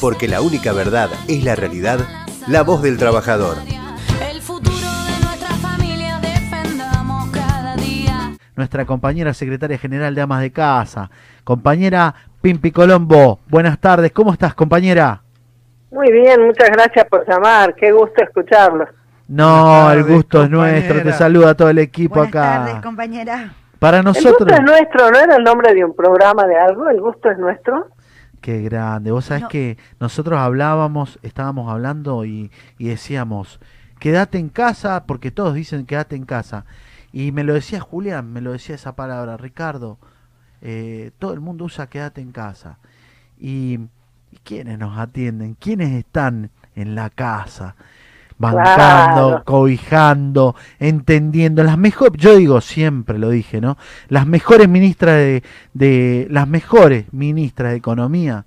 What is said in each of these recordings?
Porque la única verdad es la realidad, la voz del trabajador. El futuro de nuestra familia defendamos cada día. Nuestra compañera secretaria general de Amas de Casa, compañera Pimpi Colombo. Buenas tardes, ¿cómo estás, compañera? Muy bien, muchas gracias por llamar. Qué gusto escucharlos. No, Buenas el gusto es nuestro. Te saluda todo el equipo Buenas acá. tardes, compañera. Para El gusto nosotros. es nuestro, ¿no era el nombre de un programa de algo? El gusto es nuestro. Qué grande. Vos sabés No. que nosotros hablábamos, estábamos hablando y, y decíamos, quédate en casa, porque todos dicen quédate en casa. Y me lo decía Julián, me lo decía esa palabra, Ricardo. eh, todo el mundo usa quédate en casa. Y, ¿y quiénes nos atienden? ¿Quiénes están en la casa? Bancando, Claro. cobijando, entendiendo. Las mejores, yo digo siempre, lo dije, ¿no? Las mejores ministras de, de las mejores ministras de economía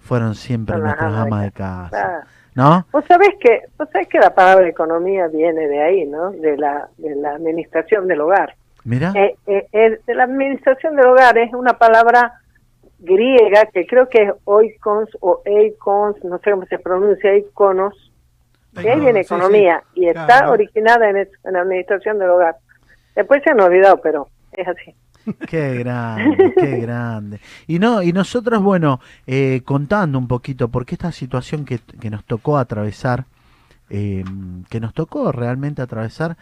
fueron siempre Son nuestras amas de casa. ¿no? Vos sabés que, vos sabés que la palabra economía viene de ahí, ¿no? De la, de la administración del hogar. Mira, Eh, eh, eh, de la administración del hogar es una palabra griega que creo que es oikons o eikons, no sé cómo se pronuncia, eikonos, de ahí viene Sí, sí. economía y está Claro. originada en, en la administración del hogar. Después se han olvidado, pero es así. qué grande, qué grande. Y no, y nosotros, bueno, eh, contando un poquito, porque esta situación que, que nos tocó atravesar, eh, que nos tocó realmente atravesar,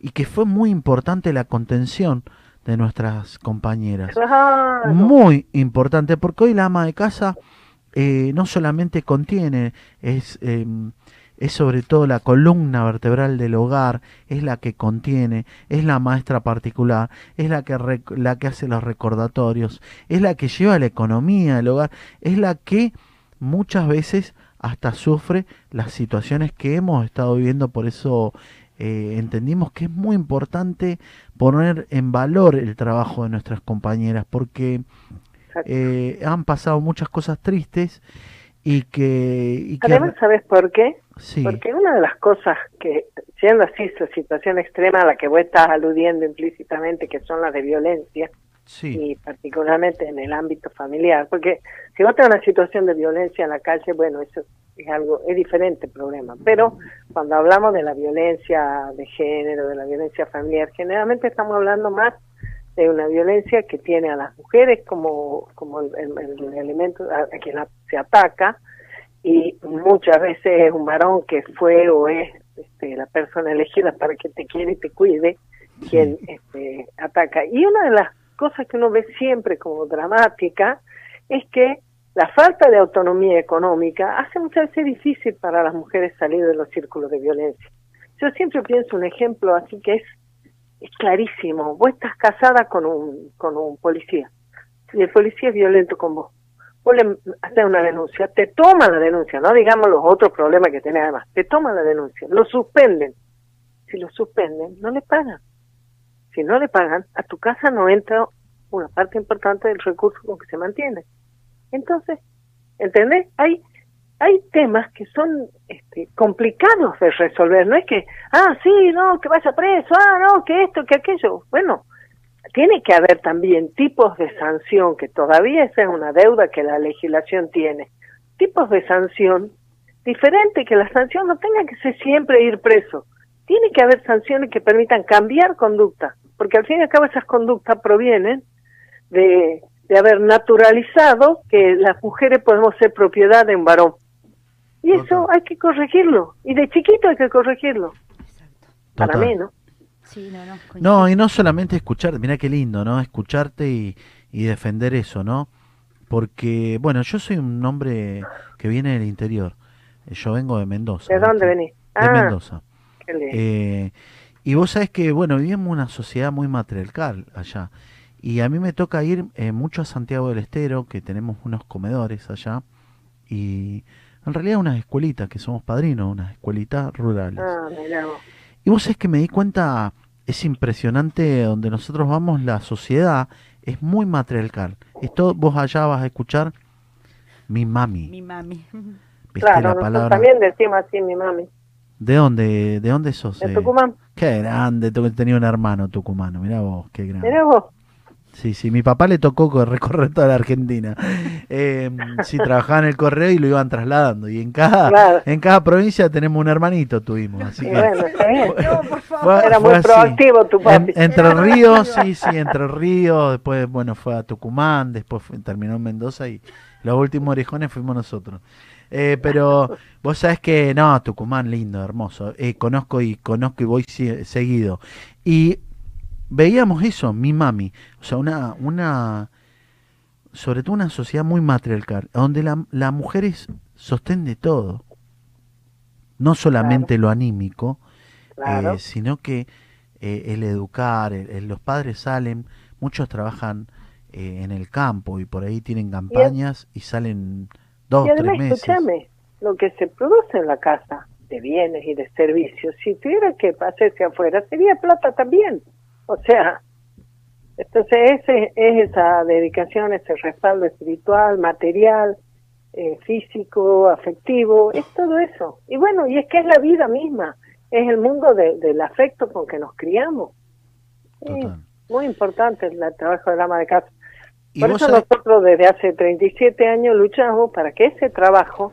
y que fue muy importante la contención de nuestras compañeras. Claro. muy importante porque hoy la ama de casa eh, no solamente contiene, es, eh, es sobre todo la columna vertebral del hogar, es la que contiene, es la maestra particular, es la que, la que hace los recordatorios, es la que lleva la economía del hogar, es la que muchas veces hasta sufre las situaciones que hemos estado viviendo, por eso eh, entendimos que es muy importante poner en valor el trabajo de nuestras compañeras, porque eh, han pasado muchas cosas tristes y que... Y que Además, ¿sabes por qué? sí, Porque una de las cosas que, siendo así esa situación extrema a la que vos estás aludiendo implícitamente, que son las de violencia, sí, y particularmente en el ámbito familiar, porque si vos tenés una situación de violencia en la calle, bueno, eso es algo, es diferente el problema, pero cuando hablamos de la violencia de género, de la violencia familiar, generalmente estamos hablando más de una violencia que tiene a las mujeres como, como el, el- el elemento a, a quien la- se ataca, y muchas veces es un varón que fue o es este, la persona elegida para que te quiere y te cuide quien este, ataca. Y una de las cosas que uno ve siempre como dramática es que la falta de autonomía económica hace muchas veces difícil para las mujeres salir de los círculos de violencia. Yo siempre pienso un ejemplo así que es, es clarísimo. Vos estás casada con un, con un policía y el policía es violento con vos. Vos le haces una denuncia, te toman la denuncia, no digamos los otros problemas que tenés además, te toman la denuncia, lo suspenden. Si lo suspenden, no le pagan. Si no le pagan, a tu casa no entra una parte importante del recurso con que se mantiene. Entonces, ¿entendés? Hay, hay temas que son este, complicados de resolver. No es que, ah, sí, no, que vaya preso, ah, no, que esto, que aquello. Bueno, tiene que haber también tipos de sanción, que todavía esa es una deuda que la legislación tiene. Tipos de sanción diferente, que la sanción no tenga que ser siempre ir preso. Tiene que haber sanciones que permitan cambiar conducta, porque al fin y al cabo esas conductas provienen de, de haber naturalizado que las mujeres podemos ser propiedad de un varón. Y eso hay que corregirlo, y de chiquito hay que corregirlo, para total. mí, ¿no? Sí, no, no. No, y no solamente escuchar, mira qué lindo, ¿no? Escucharte y, y defender eso, ¿no? Porque, bueno, yo soy un hombre que viene del interior. Eh, Yo vengo de Mendoza. ¿De dónde venís? De Ah, Mendoza. qué lindo. Eh, y vos sabés que, bueno, vivimos una sociedad muy matriarcal allá. Y a mí me toca ir eh, mucho a Santiago del Estero, que tenemos unos comedores allá. Y en realidad unas escuelitas, que somos padrinos, unas escuelitas rurales. Ah, mirá vos. Y vos sabés que me di cuenta, es impresionante donde nosotros vamos, la sociedad es muy matriarcal. Esto vos allá vas a escuchar mi mami. Mi mami. ¿Viste Claro, la nosotros palabra? también decimos así, mi mami. ¿De dónde, de dónde sos? ¿De eh? Tucumán? Qué grande, tenía un hermano tucumano, mirá vos, qué grande. Mirá vos. Sí, sí, mi papá le tocó co- recorrer toda la Argentina. Eh, sí, trabajaba en el correo y lo iban trasladando. Y en cada, Claro. en cada provincia tenemos un hermanito, tuvimos. Así que, bueno, está bien. No, por favor. Fue- Era muy proactivo tu papi. En- entre Ríos, sí, sí, Entre Ríos, después, bueno, fue a Tucumán, después fue- terminó en Mendoza y los últimos orejones fuimos nosotros. Eh, pero vos sabés que, no, Tucumán, lindo, hermoso. Eh, conozco y conozco y voy si- seguido. Y veíamos eso, mi mami, o sea, una, una, sobre todo una sociedad muy matriarcal, donde la, la mujer es sostén de todo. No solamente lo anímico, Claro. eh, sino que eh, el educar, el- el- los padres salen, muchos trabajan eh, en el campo y por ahí tienen campañas y, salen dos, Y además, tres meses. escúchame, lo que se produce en la casa de bienes y de servicios, si tuviera que hacerse afuera, sería plata también. O sea, entonces ese, es esa dedicación, ese respaldo espiritual, material, eh, físico, afectivo, es todo eso. Y bueno, y es que es la vida misma, es el mundo de- del afecto con que nos criamos. Es muy importante el trabajo del ama de casa. Por eso sabés- nosotros desde hace 37 años luchamos para que ese trabajo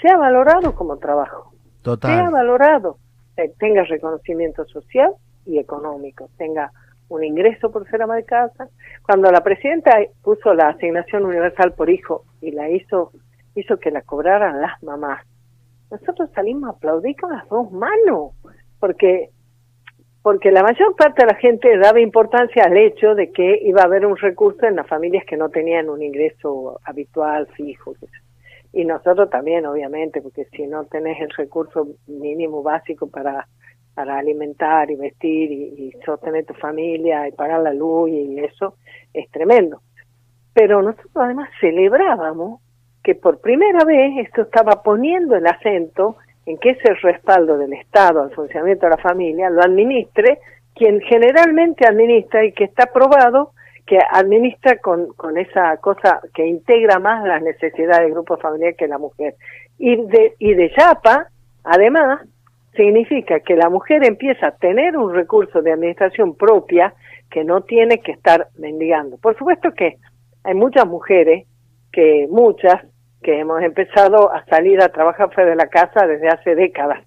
sea valorado como trabajo, sea total, valorado, eh, tenga reconocimiento social y económico, tenga un ingreso por ser ama de casa. Cuando la presidenta puso la asignación universal por hijo y la hizo, hizo que la cobraran las mamás, nosotros salimos a aplaudir con las dos manos, porque porque la mayor parte de la gente daba importancia al hecho de que iba a haber un recurso en las familias que no tenían un ingreso habitual, fijo. Y nosotros también, obviamente, porque si no tenés el recurso mínimo básico para, para alimentar y vestir y, sostener tu familia y pagar la luz y eso, es tremendo. Pero nosotros además celebrábamos que por primera vez esto estaba poniendo el acento en que ese respaldo del Estado al funcionamiento de la familia lo administre quien generalmente administra y que está probado que administra con, con esa cosa que integra más las necesidades del grupo familiar que la mujer. Y de, y de Yapa, además, significa que la mujer empieza a tener un recurso de administración propia que no tiene que estar mendigando. Por supuesto que hay muchas mujeres, que muchas, que hemos empezado a salir a trabajar fuera de la casa desde hace décadas.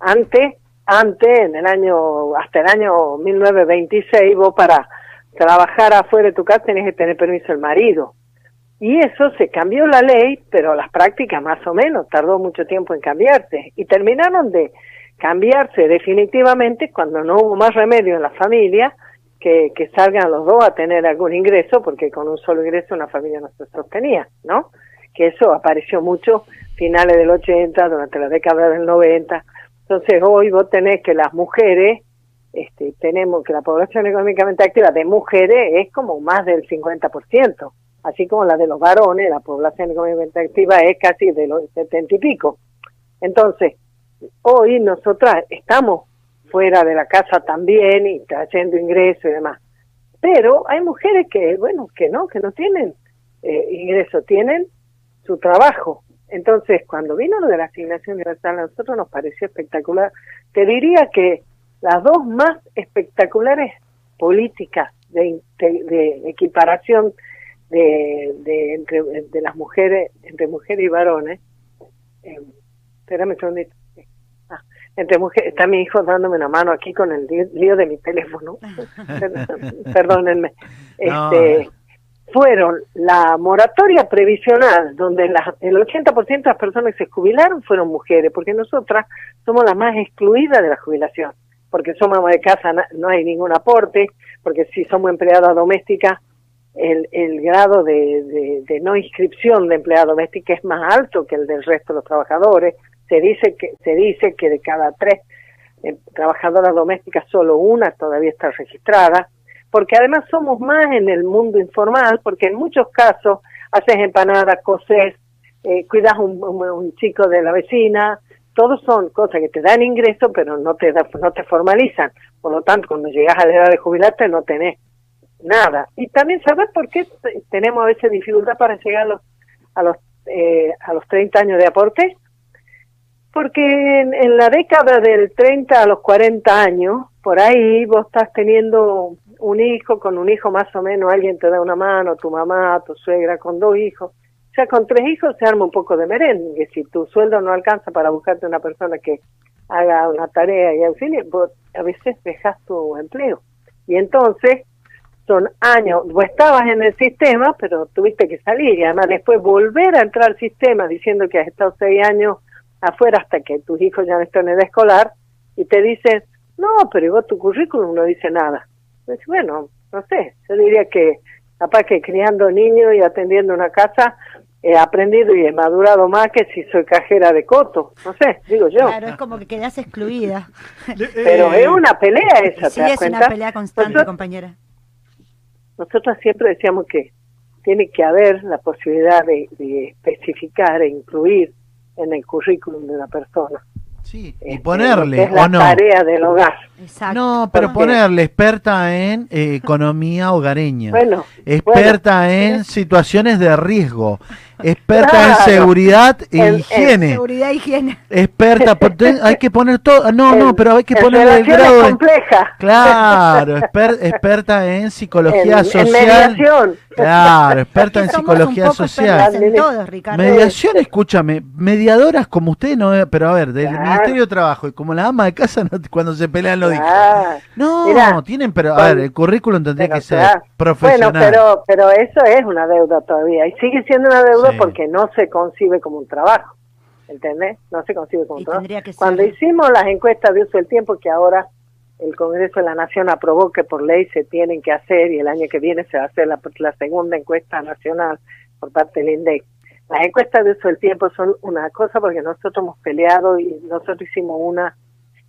Antes, antes, en el año, hasta el año 1926, vos para trabajar afuera de tu casa tenés que tener permiso del marido. Y eso se cambió la ley, pero las prácticas más o menos, tardó mucho tiempo en cambiarse. Y terminaron de cambiarse definitivamente cuando no hubo más remedio en la familia que, que salgan los dos a tener algún ingreso, porque con un solo ingreso una familia no se sostenía, ¿no? Que eso apareció mucho finales del 80, durante la década del 90. Entonces hoy vos tenés que las mujeres, este, tenemos que la población económicamente activa de mujeres es como más del 50%, así como la de los varones, la población económicamente activa es casi de los 70 y pico. Entonces, hoy nosotras estamos fuera de la casa también y trayendo ingresos y demás. Pero hay mujeres que, bueno, que no, que no tienen eh, ingreso, tienen su trabajo. Entonces, cuando vino lo de la asignación universal, a nosotros nos pareció espectacular. Te diría que las dos más espectaculares políticas de, de equiparación de, de, entre, de las mujeres, entre mujeres y varones, eh, espérame un segundito. Ah, entre mujeres, está mi hijo dándome una mano aquí con el lío- de mi teléfono. Perdónenme. Este, fueron la moratoria previsional, donde la- el 80% de las personas que se jubilaron fueron mujeres, porque nosotras somos las más excluidas de la jubilación, porque somos ama de casa, no hay ningún aporte, porque si somos empleadas domésticas, el, grado de, de, no inscripción de empleada doméstica es más alto que el del resto de los trabajadores. Se dice que se dice que de cada tres eh, trabajadoras domésticas solo una todavía está registrada, porque además somos más en el mundo informal, porque en muchos casos haces empanadas, cosés, eh, cuidas un, un, un chico de la vecina, todos son cosas que te dan ingreso, pero no te da- no te formalizan. Por lo tanto, cuando llegas a la edad de jubilarte no tenés nada. Y también sabes por qué tenemos a veces dificultad para llegar a los a los eh, a los 30 años de aporte, porque en, en la década del 30 a los 40 años, por ahí vos estás teniendo un hijo, con un hijo más o menos alguien te da una mano, tu mamá, tu suegra, con dos hijos. O sea, con tres hijos se arma un poco de merengue. Si tu sueldo no alcanza para buscarte una persona que haga una tarea y auxilie, vos a veces dejas tu empleo. Y entonces son años, vos estabas en el sistema, pero tuviste que salir y además después volver a entrar al sistema diciendo que has estado seis años afuera hasta que tus hijos ya no están en edad escolar y te dicen, no, pero vos tu currículum no dice nada. Pues, bueno, no sé, yo diría que capaz que criando niños y atendiendo una casa he aprendido y he madurado más que si soy cajera de coto, no sé, digo yo. Claro, es como que quedas excluida. Pero es una pelea esa, ¿te Sí, das es una pelea constante, Nosotros- compañera. Nosotros siempre decíamos que tiene que haber la posibilidad de, de especificar e incluir en el currículum de una persona. Sí, y este, ponerle, es la ¿o no? tarea del hogar. Exacto. No, pero Porque- ponerle experta en eh, economía hogareña. Bueno, experta en situaciones de riesgo, experta en seguridad e En- en higiene, Seguridad e higiene. experta, hay que poner todo, no, no, pero hay que ponerle el grado de, complejas. claro, exper- experta en psicología en, en social, mediación. claro, experta en psicología social. en. Mediación, escúchame, mediadoras como usted no, pero a ver, del Claro. Ministerio de Trabajo y como la ama de casa no- cuando se pelean lo dijo. Ah, No, Mirá, tienen, pero a ver, el currículum tendría que ser profesional. Bueno, pero, pero eso es una deuda todavía. Y sigue siendo una deuda Sí. porque no se concibe como un trabajo. ¿Entendés? No se concibe como un trabajo. Cuando hicimos las encuestas de uso del tiempo, que ahora el Congreso de la Nación aprobó que por ley se tienen que hacer, y el año que viene se va a hacer la, la segunda encuesta nacional por parte del INDEC. Las encuestas de uso del tiempo son una cosa porque nosotros hemos peleado y nosotros hicimos una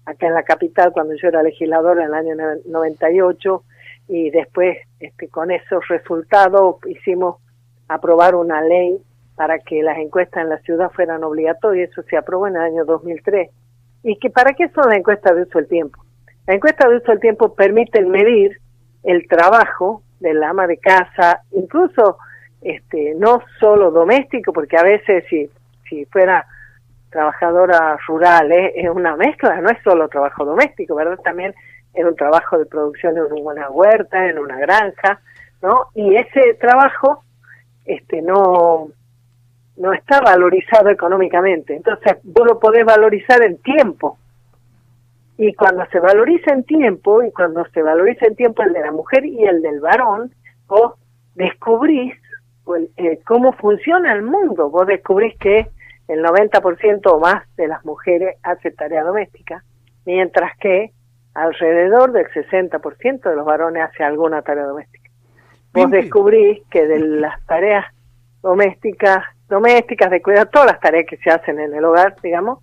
acá en la capital cuando yo era legisladora en el año no- 98 y después este, con esos resultados hicimos aprobar una ley para que las encuestas en la ciudad fueran obligatorias, eso se aprobó en el año 2003. ¿Y que para qué son las encuestas de uso del tiempo? Las encuestas de uso del tiempo permiten medir el trabajo del ama de casa, incluso este no solo doméstico, porque a veces si, si fuera trabajadora rural ¿eh? es una mezcla, no es solo trabajo doméstico, ¿verdad? También es un trabajo de producción en una huerta, en una granja, ¿no? Y ese trabajo este no no está valorizado económicamente. Entonces, vos lo podés valorizar en tiempo. Y cuando se valoriza en tiempo, y cuando se valoriza en tiempo el de la mujer y el del varón, vos descubrís pues, eh, cómo funciona el mundo. Vos descubrís que el 90% o más de las mujeres hace tarea doméstica, mientras que alrededor del 60% de los varones hace alguna tarea doméstica. Vos descubrís que de las tareas domésticas, domésticas de cuidado, todas las tareas que se hacen en el hogar, digamos,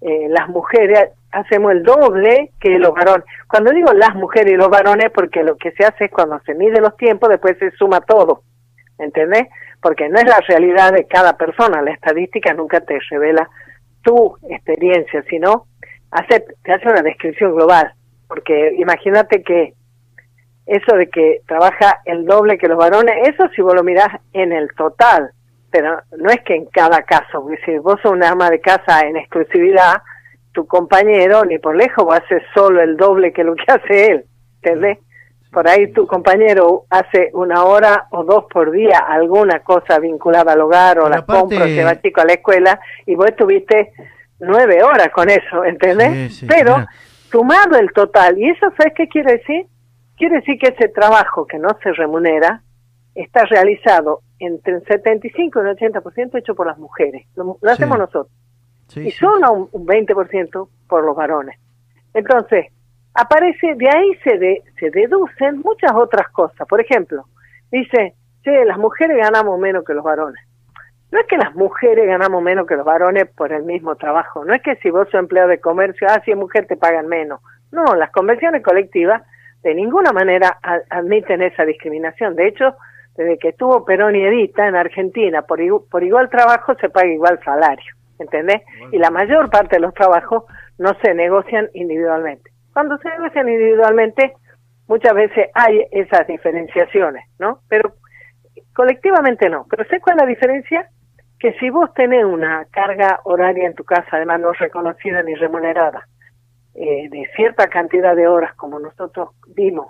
eh, las mujeres hacemos el doble que los varones. Cuando digo las mujeres y los varones, porque lo que se hace es cuando se mide los tiempos, después se suma todo, ¿entendés? Porque no es la realidad de cada persona, la estadística nunca te revela tu experiencia, sino hace, te hace una descripción global, porque imagínate que eso de que trabaja el doble que los varones, eso si vos lo mirás en el total, pero no es que en cada caso, porque si vos sos una ama de casa en exclusividad, tu compañero ni por lejos va a hacer solo el doble que lo que hace él, ¿entendés? Por ahí tu compañero hace una hora o dos por día alguna cosa vinculada al hogar o Pero la aparte- compra, se va chico a la escuela y vos estuviste nueve horas con eso, ¿entendés? Sí, sí, Pero mira. sumado el total, ¿y eso sabes qué quiere decir? Quiere decir que ese trabajo que no se remunera está realizado entre el 75 y el 80% hecho por las mujeres. Lo, lo hacemos Sí. nosotros. Sí, y sí, solo un, un 20% por los varones. Entonces, aparece, de ahí se, de, se deducen muchas otras cosas. Por ejemplo, dice, che, las mujeres ganamos menos que los varones. No es que las mujeres ganamos menos que los varones por el mismo trabajo. No es que si vos sos empleado de comercio, ah, si es mujer te pagan menos. No, las convenciones colectivas de ninguna manera admiten esa discriminación. De hecho, desde que estuvo Perón y Edita en Argentina, por, igu- por igual trabajo se paga igual salario, ¿entendés? Y la mayor parte de los trabajos no se negocian individualmente. Cuando se negocian individualmente, muchas veces hay esas diferenciaciones, ¿no? Pero colectivamente no. Pero ¿sé cuál es la diferencia? Que si vos tenés una carga horaria en tu casa, además no reconocida ni remunerada, eh, de cierta cantidad de horas como nosotros vimos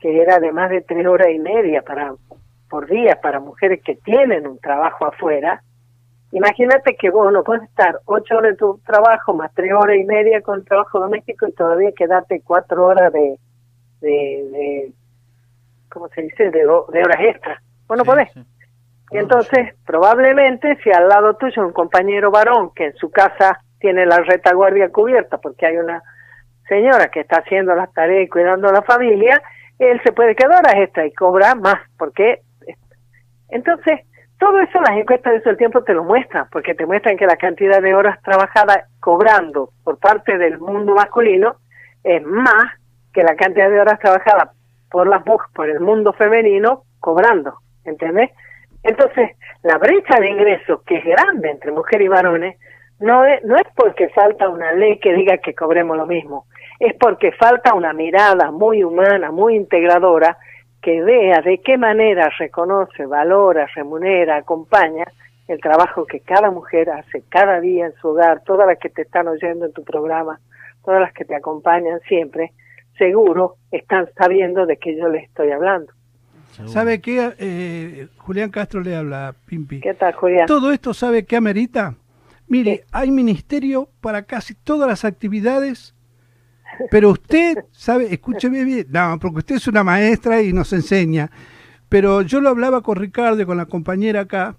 que era de más de tres horas y media para por día para mujeres que tienen un trabajo afuera, imagínate que vos no puedes estar ocho horas de tu trabajo más tres horas y media con trabajo doméstico y todavía quedarte cuatro horas de, de, de ¿cómo se dice?, de, de horas extras. Vos no Sí, podés. sí. Y entonces, probablemente, si al lado tuyo un compañero varón que en su casa tiene la retaguardia cubierta porque hay una señora que está haciendo las tareas y cuidando a la familia, él se puede quedar horas extra y cobra más, porque entonces todo eso las encuestas de eso el tiempo te lo muestran, porque te muestran que la cantidad de horas trabajadas cobrando por parte del mundo masculino es más que la cantidad de horas trabajadas por las mujeres, por el mundo femenino cobrando, ¿entendés? Entonces, la brecha de ingresos que es grande entre mujeres y varones no es, no es porque falta una ley que diga que cobremos lo mismo, es porque falta una mirada muy humana, muy integradora, que vea de qué manera reconoce, valora, remunera, acompaña el trabajo que cada mujer hace cada día en su hogar, todas las que te están oyendo en tu programa, todas las que te acompañan siempre, seguro están sabiendo de qué yo les estoy hablando. ¿Sabe qué? Eh, Julián Castro le habla, Pimpi. ¿Qué tal, Julián? Todo esto, ¿sabe qué amerita? Mire, hay ministerio para casi todas las actividades, pero usted, ¿sabe? Escúcheme bien, no, porque usted es una maestra y nos enseña, pero yo lo hablaba con Ricardo y con la compañera acá,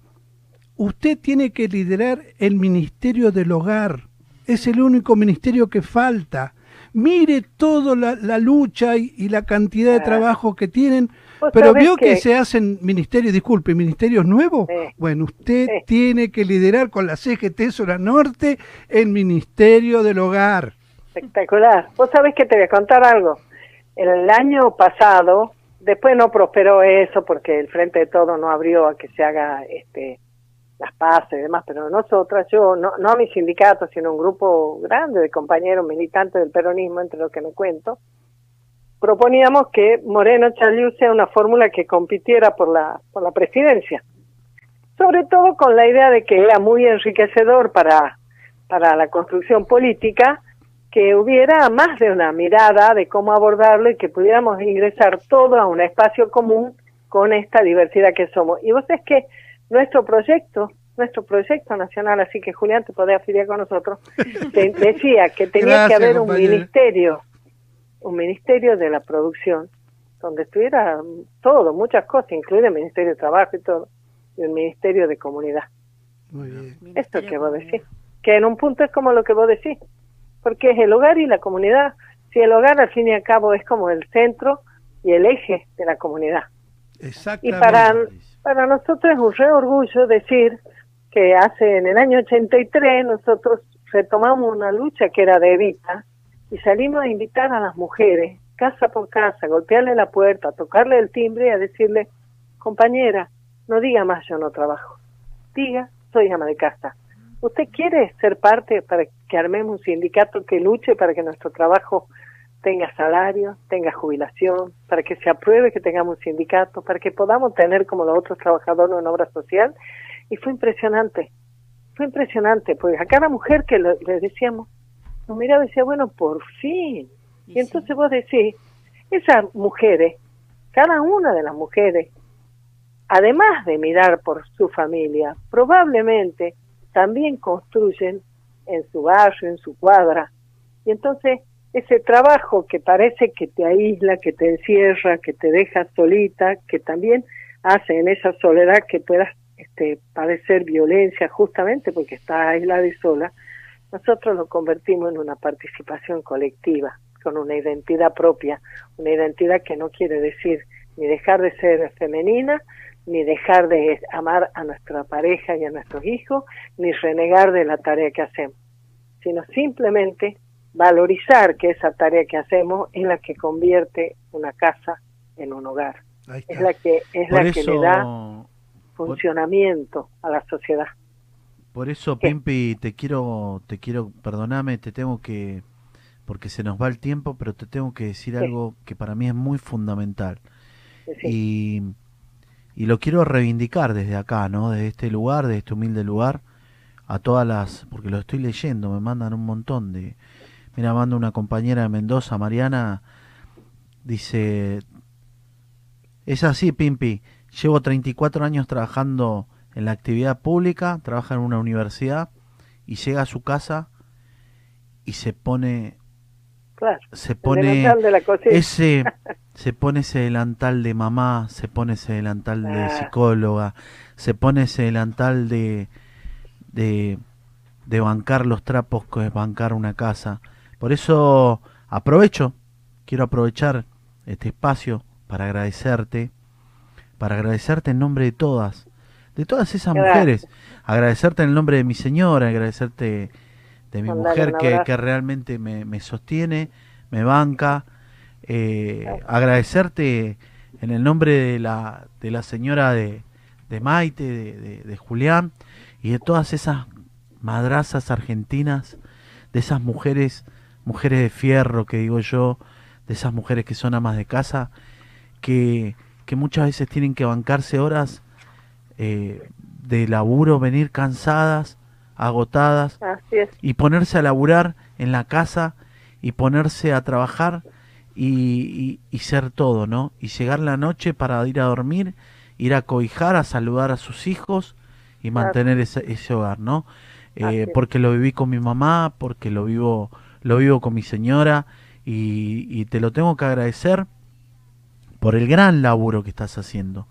usted tiene que liderar el ministerio del hogar, es el único ministerio que falta. Mire toda la, la lucha y, y la cantidad de Ah. trabajo que tienen, pero vio que que- se hacen ministerios, disculpe, ministerios nuevos. Bueno, usted tiene que liderar con la CGT Zona Norte el Ministerio del Hogar. Espectacular. Vos sabés que te voy a contar algo. El año pasado, después no prosperó eso porque el Frente de Todo no abrió a que se haga este las paces y demás, pero nosotras, yo, no, no a mi sindicato, sino un grupo grande de compañeros militantes del peronismo, entre los que me cuento, proponíamos que Moreno Chaliú sea una fórmula que compitiera por la, por la presidencia. Sobre todo con la idea de que era muy enriquecedor para la construcción política que hubiera más de una mirada de cómo abordarlo y que pudiéramos ingresar todo a un espacio común con esta diversidad que somos. Y vos sabés que nuestro proyecto, nuestro proyecto nacional, así que Julián te podés afiliar con nosotros, te- decía que tenía Gracias, que haber un compañera. ministerio, un ministerio de la producción, donde estuviera todo, muchas cosas, incluido el Ministerio de Trabajo y todo, y el Ministerio de Comunidad. Muy bien. Esto que vos decís, que en un punto es como lo que vos decís, porque es el hogar y la comunidad. Si el hogar al fin y al cabo es como el centro y el eje de la comunidad. Y Exactamente. para, para nosotros es un re orgullo decir que hace en el año 83 nosotros retomamos una lucha que era de Evita y salimos a invitar a las mujeres, casa por casa, a golpearle la puerta, a tocarle el timbre y a decirle, compañera, no diga más yo no trabajo, diga soy ama de casa. ¿Usted quiere ser parte para que armemos un sindicato que luche para que nuestro trabajo tenga salario, tenga jubilación, para que se apruebe que tengamos un sindicato, para que podamos tener como los otros trabajadores en obra social? Y fue impresionante, fue impresionante, porque a cada mujer que le, le decíamos, nos miraba y decía, bueno, por fin. Y entonces vos decís, esas mujeres, cada una de las mujeres, además de mirar por su familia, probablemente también construyen en su barrio, en su cuadra. Y entonces ese trabajo que parece que te aísla, que te encierra, que te deja solita, que también hace en esa soledad que puedas este, padecer violencia justamente porque estás aislada y sola, nosotros lo convertimos en una participación colectiva, con una identidad propia, una identidad que no quiere decir ni dejar de ser femenina, ni dejar de amar a nuestra pareja y a nuestros hijos, ni renegar de la tarea que hacemos, sino simplemente valorizar que esa tarea que hacemos es la que convierte una casa en un hogar, es la que es Por la que le da funcionamiento a la sociedad. por eso, ¿Qué? Pimpi, te quiero, te quiero, perdoname, te tengo que, porque se nos va el tiempo, pero te tengo que decir algo que para mí es muy fundamental. Sí. Y, y lo quiero reivindicar desde acá, ¿no? Desde este lugar, desde este humilde lugar, a todas las, porque lo estoy leyendo, me mandan un montón de, mira, manda una compañera de Mendoza, Mariana, dice, Es así, Pimpi. Llevo 34 años trabajando en la actividad pública, trabaja en una universidad y llega a su casa y se pone Claro. se pone de la ese se pone ese delantal de mamá, se pone ese delantal de Ah. psicóloga, se pone ese delantal de de de bancar los trapos que es bancar una casa. Por eso aprovecho, quiero aprovechar este espacio para agradecerte, para agradecerte en nombre de todas, de todas esas Gracias. mujeres, agradecerte en el nombre de mi señora, agradecerte de mi mujer que, que realmente me, me sostiene, me banca, eh, agradecerte en el nombre de la, de la señora de, de Maite, de, de- de Julián y de todas esas madrazas argentinas, de esas mujeres, mujeres de fierro que digo yo, de esas mujeres que son amas de casa, que, que muchas veces tienen que bancarse horas eh, de laburo, venir cansadas, agotadas, y ponerse a laburar en la casa y ponerse a trabajar y, y- y ser todo, ¿no? Y llegar la noche para ir a dormir, ir a cobijar, a saludar a sus hijos y mantener ese, ese hogar, ¿no? Eh, porque lo viví con mi mamá, porque lo vivo, lo vivo con mi señora y, y te lo tengo que agradecer por el gran laburo que estás haciendo.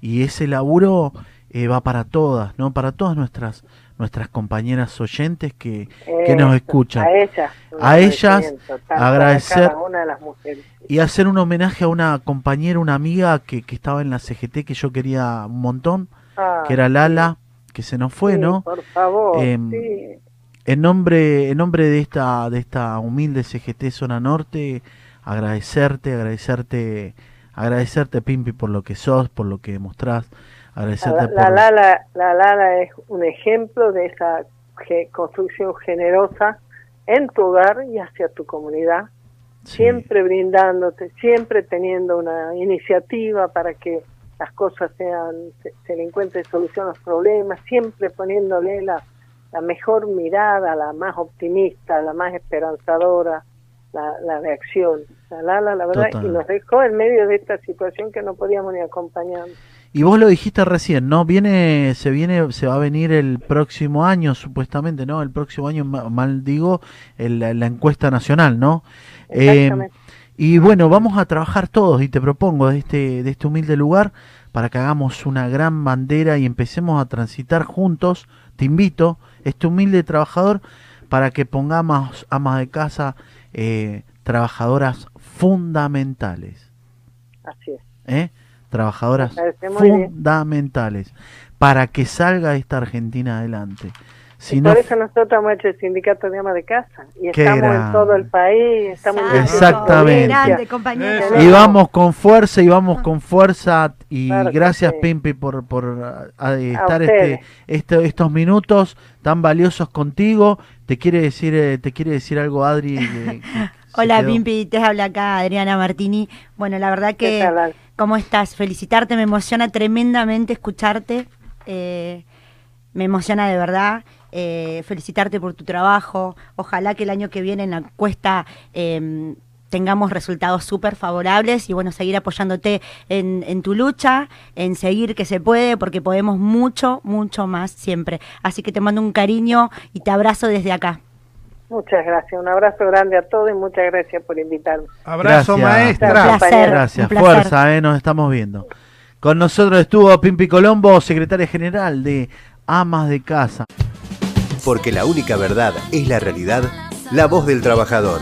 Y ese laburo eh, va para todas, ¿no? Para todas nuestras nuestras compañeras oyentes que, que nos escuchan. A ellas. A ellas, a agradecer- cada una de las mujeres. Y hacer un homenaje a una compañera, una amiga que, que estaba en la CGT que yo quería un montón, Ah, que era Lala, que se nos fue, sí, ¿no? Por favor. Em, sí. En nombre, en nombre de esta, de esta humilde CGT Zona Norte, agradecerte, agradecerte, agradecerte Pimpi por lo que sos, por lo que demostrás, agradecerte La, por la Lala, la Lala es un ejemplo de esa ge- construcción generosa en tu hogar y hacia tu comunidad, sí, siempre brindándote, siempre teniendo una iniciativa para que las cosas sean, se, se le encuentre solución a los problemas, siempre poniéndole la, la mejor mirada, la más optimista, la más esperanzadora, la, la de acción. La Lala, la verdad, Total. y nos dejó en medio de esta situación que no podíamos ni acompañar. Y vos lo dijiste recién, ¿no? Viene, se viene, se va a venir el próximo año, supuestamente, ¿no? El próximo año, ma- mal digo, el- la, encuesta nacional, ¿no? Eh, y bueno, vamos a trabajar todos y te propongo de este, de este humilde lugar para que hagamos una gran bandera y empecemos a transitar juntos, te invito, este humilde trabajador, para que pongamos amas de casa, eh, trabajadoras fundamentales. Así es. ¿eh? Trabajadoras fundamentales para que salga esta Argentina adelante. Si y no, por eso nosotros hemos hecho el sindicato de ama de casa y Qué estamos grande. en todo el país, estamos en Exactamente. Grande, y vamos con fuerza y vamos con fuerza y Claro gracias sí. Pimpi por, por a- a- estar este, este- estos minutos tan valiosos contigo. Te quiere decir eh, te quiere decir algo Adri. se Hola, quedó? Pimpi, te habla acá Adriana Martini. Bueno, la verdad ¿Qué que, tal? ¿Cómo estás? Felicitarte, me emociona tremendamente escucharte. eh, me emociona de verdad. eh, felicitarte por tu trabajo. Ojalá que el año que viene en la encuesta eh, tengamos resultados súper favorables y bueno, seguir apoyándote en, en tu lucha, en seguir que se puede, porque podemos mucho, mucho más siempre. Así que te mando un cariño y te abrazo desde acá. Muchas gracias, un abrazo grande a todos y muchas gracias por invitarme. Abrazo, Gracias. maestra. Un placer. Gracias, un placer. fuerza, eh, nos estamos viendo. Con nosotros estuvo Pimpi Colombo, secretaria general de Amas de Casa. Porque la única verdad es la realidad, la voz del trabajador.